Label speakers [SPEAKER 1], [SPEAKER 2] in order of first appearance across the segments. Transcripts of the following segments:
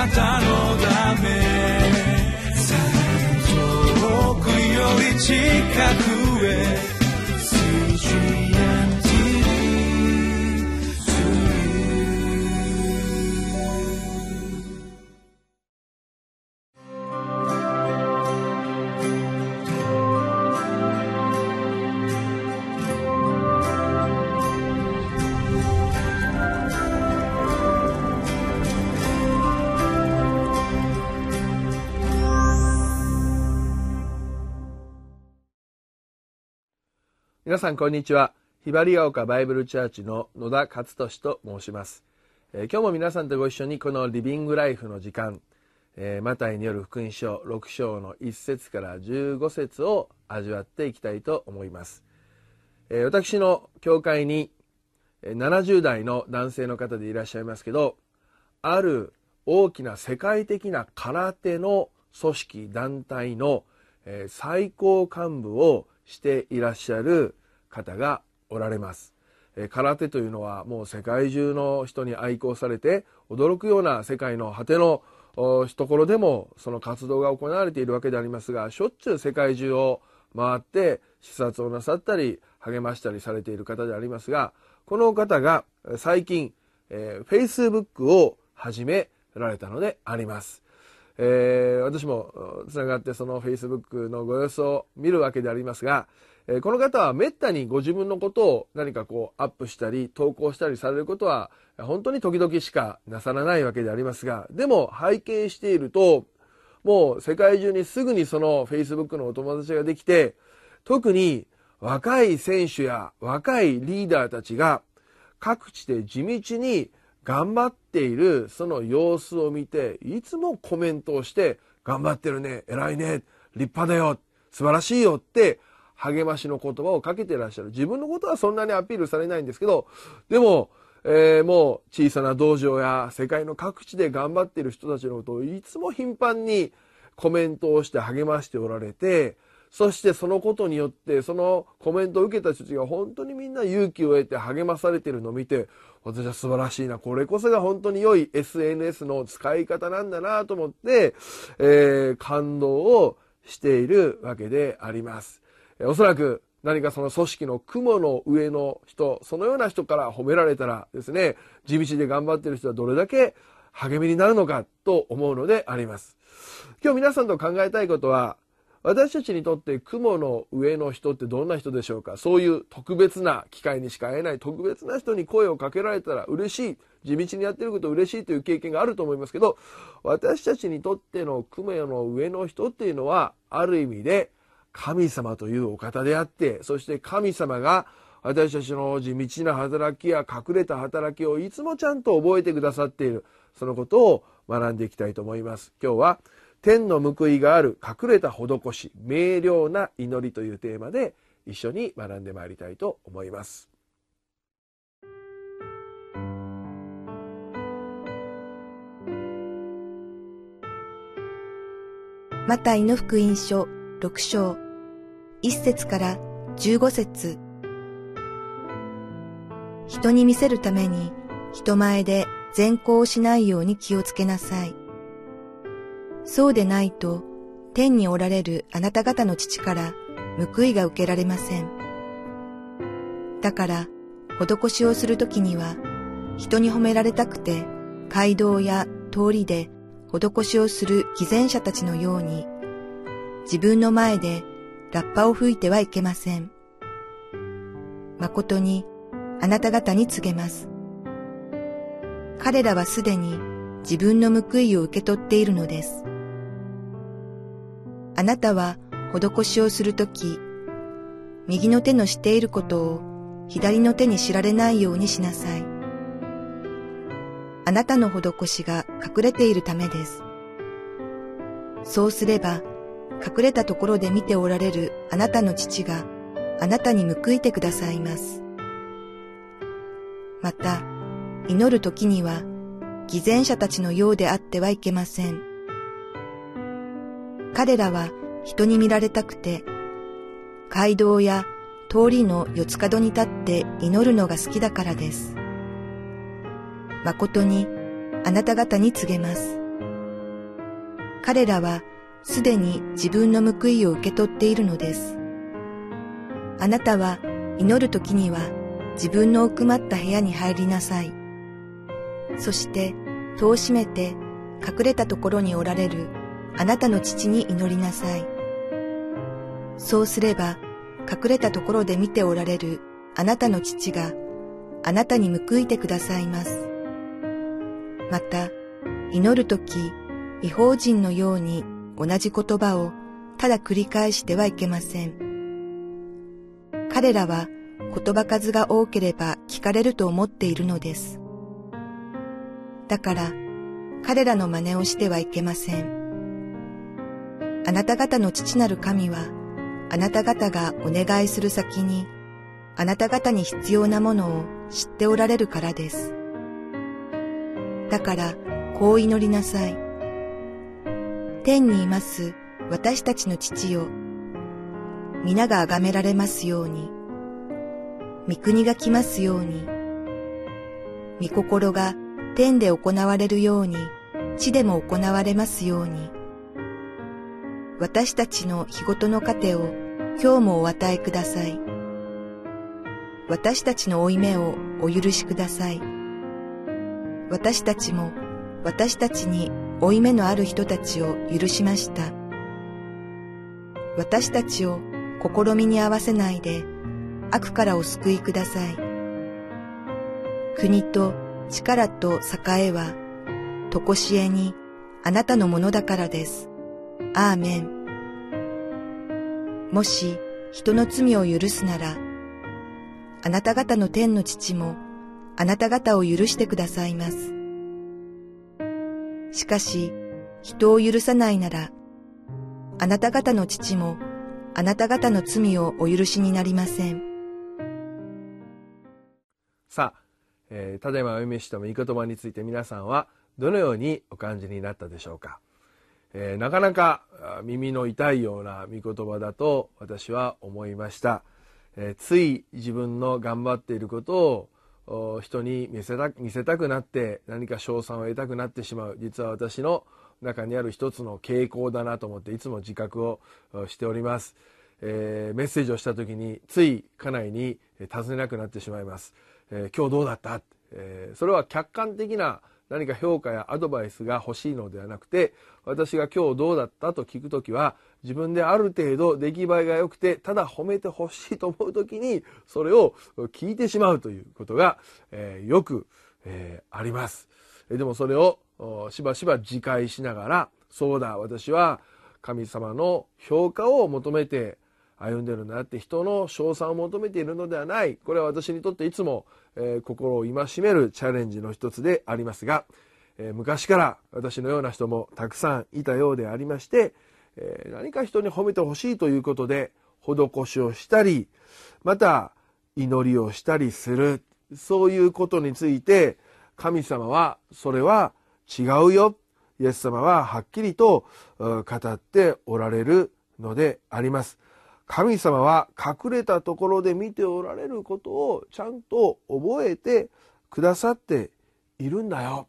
[SPEAKER 1] なたのため。遠くより近く。
[SPEAKER 2] 皆さんこんにちは。ひばりが丘バイブルチャーチの野田勝利と申します、えー、今日も皆さんとご一緒にこのリビングライフの時間、えー、マタイによる福音書6章の1節から15節を味わっていきたいと思います。えー、私の教会に70代の男性の方でいらっしゃいますけど、ある大きな世界的な空手の組織団体の最高幹部をしていらっしゃる方がおられます。空手というのはもう世界中の人に愛好されて驚くような世界の果てのところでもその活動が行われているわけでありますがしょっちゅう世界中を回って視察をなさったり励ましたりされている方でありますがこの方が最近、えー、Facebook を始められたのであります。えー、私もつながってその Facebook のご様子を見るわけでありますが、えー、この方はめったにご自分のことを何かこうアップしたり投稿したりされることは本当に時々しかなさらないわけでありますが、でも拝見していると、もう世界中にすぐにその Facebook のお友達ができて、特に若い選手や若いリーダーたちが各地で地道に頑張っているその様子を見て、いつもコメントをして、頑張ってるね、偉いね、立派だよ、素晴らしいよって励ましの言葉をかけていらっしゃる。自分のことはそんなにアピールされないんですけど、でも、えー、もう小さな道場や世界の各地で頑張っている人たちのことをいつも頻繁にコメントをして励ましておられて、そしてそのことによって、そのコメントを受けた人たちが本当にみんな勇気を得て励まされているのを見て、私は素晴らしいな。これこそが本当に良い SNS の使い方なんだなと思って、えー、感動をしているわけであります。おそらく何かその組織の雲の上の人、そのような人から褒められたらですね、地道で頑張ってる人はどれだけ励みになるのかと思うのであります。今日皆さんと考えたいことは、私たちにとって雲の上の人ってどんな人でしょうか？そういう特別な機会にしか会えない特別な人に声をかけられたら嬉しい。地道にやってること嬉しいという経験があると思いますけど、私たちにとっての雲の上の人っていうのは、ある意味で神様というお方であって、そして神様が私たちの地道な働きや隠れた働きをいつもちゃんと覚えてくださっている。そのことを学んでいきたいと思います。今日は天の報いがある隠れた施し、明瞭な祈りというテーマで一緒に学んでまいりたいと思います。
[SPEAKER 3] マタイの福音書6章1節から15節人に見せるために人前で善行をしないように気をつけなさい。そうでないと、天におられるあなた方の父から報いが受けられません。だから、施しをするときには、人に褒められたくて、街道や通りで施しをする偽善者たちのように、自分の前でラッパを吹いてはいけません。誠にあなた方に告げます。彼らはすでに自分の報いを受け取っているのです。あなたは施しをするとき、右の手のしていることを左の手に知られないようにしなさい。あなたの施しが隠れているためです。そうすれば、隠れたところで見ておられるあなたの父があなたに報いてくださいます。また、祈る時には、偽善者たちのようであってはいけません。彼らは人に見られたくて、街道や通りの四つ角に立って祈るのが好きだからです。誠にあなた方に告げます。彼らはすでに自分の報いを受け取っているのです。あなたは祈る時には自分の奥まった部屋に入りなさい。そして戸を閉めて隠れたところにおられるあなたの父に祈りなさい。そうすれば隠れたところで見ておられるあなたの父があなたに報いてくださいます。また、祈るとき、違法人のように同じ言葉をただ繰り返してはいけません。彼らは言葉数が多ければ聞かれると思っているのです。だから、彼らの真似をしてはいけません。あなた方の父なる神は、あなた方がお願いする先に、あなた方に必要なものを知っておられるからです。だから、こう祈りなさい。天にいます私たちの父よ。皆が崇められますように。御国が来ますように。御心が天で行われるように、地でも行われますように。私たちの日ごとの糧を今日もお与えください。私たちの負い目をお許しください。私たちも私たちに負い目のある人たちを許しました。私たちを試みに合わせないで悪からお救いください。国と力と栄えは、とこしえにあなたのものだからです。アーメン。もし人の罪を許すなら、あなた方の天の父もあなた方を許してくださいます。しかし、人を許さないなら、あなた方の父もあなた方の罪をお許しになりません。
[SPEAKER 2] さあ、えー、ただいまお読みした御言葉について皆さんはどのようにお感じになったでしょうか。えー、なかなか耳の痛いような御言葉だと私は思いました、えー、つい自分の頑張っていることを人に見せた見せたくなって何か賞賛を得たくなってしまう。実は私の中にある一つの傾向だなと思っていつも自覚をしております、えー、メッセージをした時につい家内に尋ねなくなってしまいます、え今日どうだった、えそれは客観的な何か評価やアドバイスが欲しいのではなくて私が今日どうだったと聞くときは自分である程度出来栄えが良くてただ褒めてほしいと思うときにそれを聞いてしまうということが、えー、よく、えー、あります。でもそれをしばしば自戒しながらそうだ私は神様の評価を求めて歩んでるんだって人の称賛を求めているのではないこれは私にとっていつも、えー、心を戒めるチャレンジの一つでありますが、えー、昔から私のような人もたくさんいたようでありまして、えー、何か人に褒めてほしいということで施しをしたりまた祈りをしたりするそういうことについて神様はそれは違うよイエス様ははっきりと語っておられるのであります。神様は隠れたところで見ておられることをちゃんと覚えてくださっているんだよ。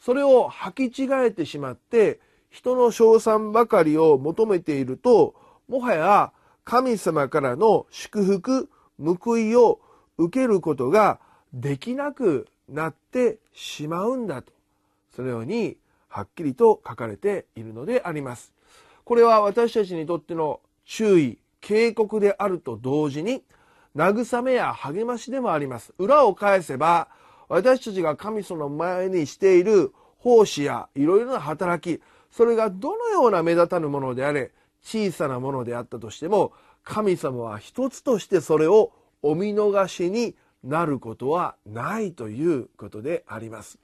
[SPEAKER 2] それを履き違えてしまって人の称賛ばかりを求めているともはや神様からの祝福報いを受けることができなくなってしまうんだとそのようにはっきりと書かれているのであります。これは私たちにとっての注意警告であると同時に慰めや励ましでもあります裏を返せば私たちが神様の前にしている奉仕やいろいろな働きそれがどのような目立たぬものであれ小さなものであったとしても神様は一つとしてそれをお見逃しになることはないということであります。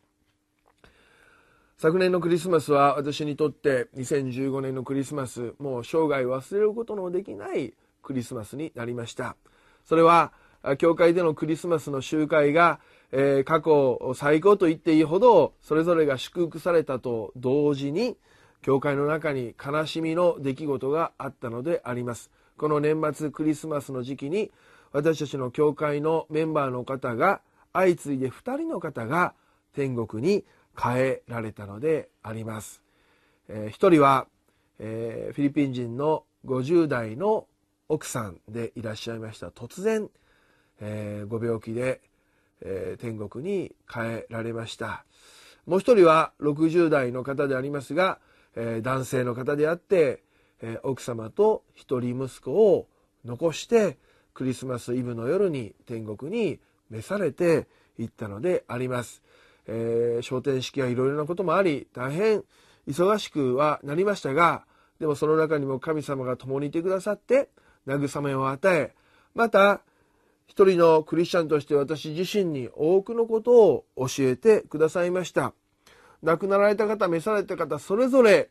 [SPEAKER 2] 昨年のクリスマスは私にとって2015年のクリスマスもう生涯忘れることのできないクリスマスになりました。それは教会でのクリスマスの集会が、えー、過去最高と言っていいほどそれぞれが祝福されたと同時に教会の中に悲しみの出来事があったのであります。この年末クリスマスの時期に私たちの教会のメンバーの方が相次いで2人の方が天国に変えられたのであります。えー一人は、えーフィリピン人の50代の奥さんでいらっしゃいました突然、えーご病気で、えー天国に帰られましたもう一人は60代の方でありますが、えー男性の方であって、え奥様と一人息子を残してクリスマスイブの夜に天国に召されていったのであります。えー、昇天式はいろいろなこともあり大変忙しくはなりましたがでもその中にも神様が共にいてくださって慰めを与えまた一人のクリスチャンとして私自身に多くのことを教えてくださいました。亡くなられた方召された方それぞれ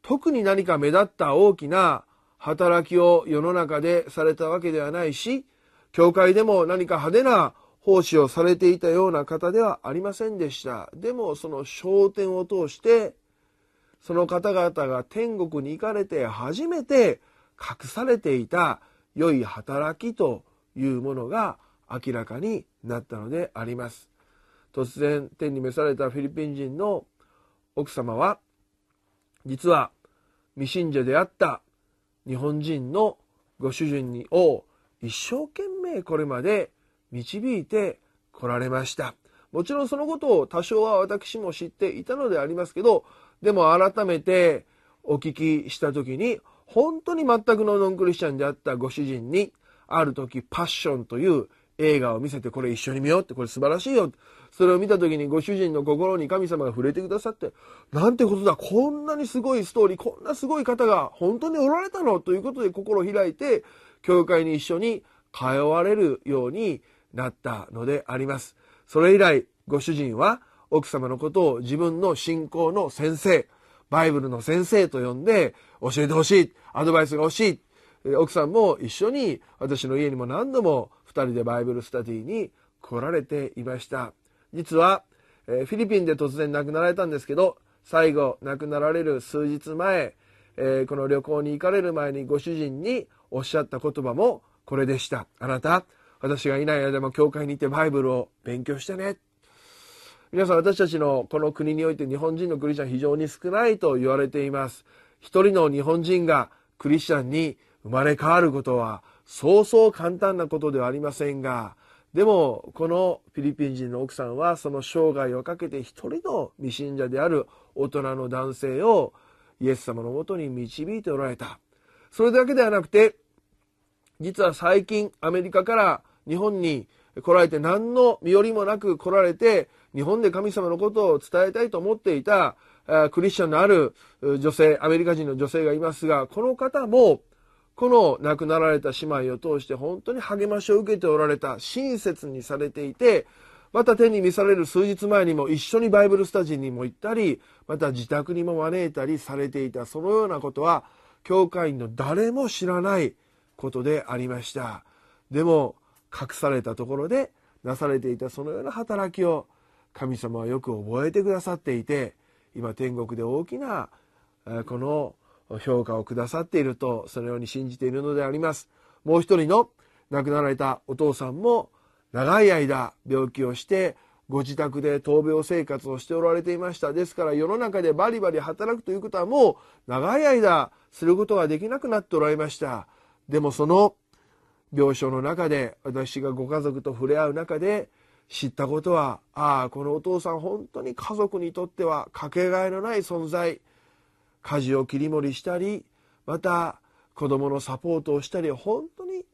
[SPEAKER 2] 特に何か目立った大きな働きを世の中でされたわけではないし教会でも何か派手な奉仕をされていたような方ではありませんでした。でもその焦点を通してその方々が天国に行かれて初めて隠されていた良い働きというものが明らかになったのであります。突然天に召されたフィリピン人の奥様は実は未信者であった日本人のご主人を一生懸命これまで導いてこられました。もちろんそのことを多少は私も知っていたのでありますけどでも改めてお聞きした時に本当に全くのノンクリスチャンであったご主人にある時パッションという映画を見せてこれ一緒に見ようってこれ素晴らしいよそれを見た時にご主人の心に神様が触れてくださってなんてことだこんなにすごいストーリーこんなすごい方が本当におられたの？ということで心を開いて教会に一緒に通われるようになったのであります。それ以来ご主人は奥様のことを自分の信仰の先生バイブルの先生と呼んで教えてほしいアドバイスが欲しい。奥さんも一緒に私の家にも何度も2人でバイブルスタディに来られていました。実は、フィリピンで突然亡くなられたんですけど最後亡くなられる数日前、この旅行に行かれる前にご主人におっしゃった言葉もこれでした。あなた私がいない間も教会に行ってバイブルを勉強してね。皆さん私たちのこの国において日本人のクリスチャン非常に少ないと言われています。一人の日本人がクリスチャンに生まれ変わることはそうそう簡単なことではありませんがでもこのフィリピン人の奥さんはその生涯をかけて一人の未信者である大人の男性をイエス様のもとに導いておられた。それだけではなくて実は最近アメリカから日本に来られて何の身寄りもなく来られて日本で神様のことを伝えたいと思っていたクリスチャンのある女性アメリカ人の女性がいますがこの方もこの亡くなられた姉妹を通して本当に励ましを受けておられた親切にされていてまた手に召される数日前にも一緒にバイブルスタジオにも行ったりまた自宅にも招いたりされていたそのようなことは教会員の誰も知らないことでありました。でも隠されたところでなされていたそのような働きを神様はよく覚えてくださっていて今天国で大きなこの評価をくださっているとそのように信じているのであります。もう一人の亡くなられたお父さんも長い間病気をしてご自宅で闘病生活をしておられていました。ですから世の中でバリバリ働くということはもう長い間することができなくなっておられました。でもその病床の中で私がご家族と触れ合う中で知ったことはああこのお父さん本当に家族にとってはかけがえのない存在。家事を切り盛りしたりまた子供のサポートをしたり本当に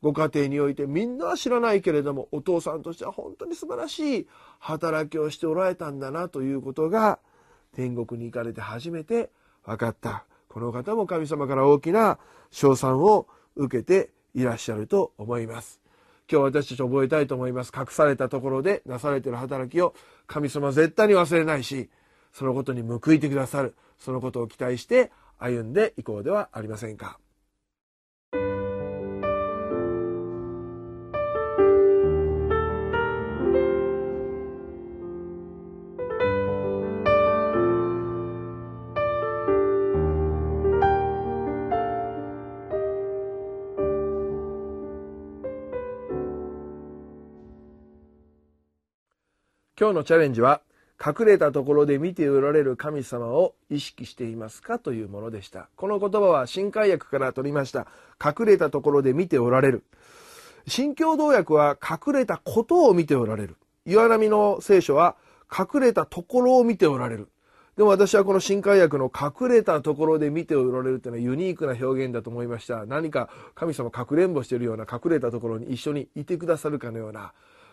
[SPEAKER 2] ご家庭においてみんなは知らないけれどもお父さんとしては本当に素晴らしい働きをしておられたんだなということが天国に行かれて初めて分かった。この方も神様から大きな称賛を受けていらっしゃると思います。今日私たち覚えたいと思います。隠されたところでなされてる働きを神様絶対に忘れないしそのことに報いてくださる。そのことを期待して歩んでいこうではありませんか。今日のチャレンジは隠れたところで見ておられる神様を意識していますか？というものでした。この言葉は新海訳から取りました。隠れたところで見ておられる。新共同訳は隠れたことを見ておられる。岩波の聖書は隠れたところを見ておられる。でも私はこの新海訳の隠れたところで見ておられるというのはユニークな表現だと思いました。何か神様かくれんぼしているような隠れたところに一緒にいてくださるかのような。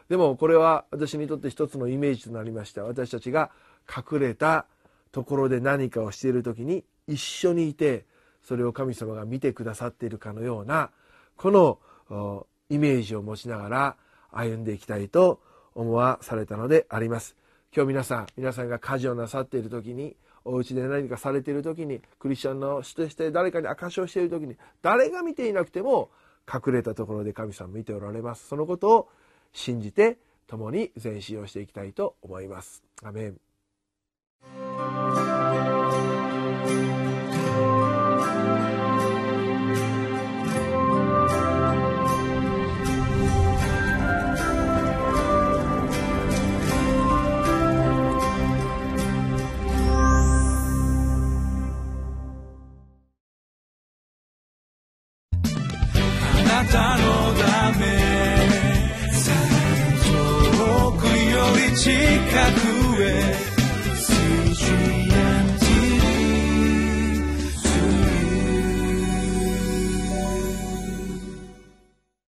[SPEAKER 2] でもこれは私にとって一つのイメージとなりました。私たちが隠れたところで何かをしている時に一緒にいて、それを神様が見てくださっているかのような、このイメージを持ちながら歩んでいきたいと思わされたのであります。今日皆さん皆さんが家事をなさっている時にお家で何かされている時にクリスチャンの人として誰かに証しをしている時に誰が見ていなくても隠れたところで神様見ておられますそのことを信じて共に前進をしていきたいと思います。アメン。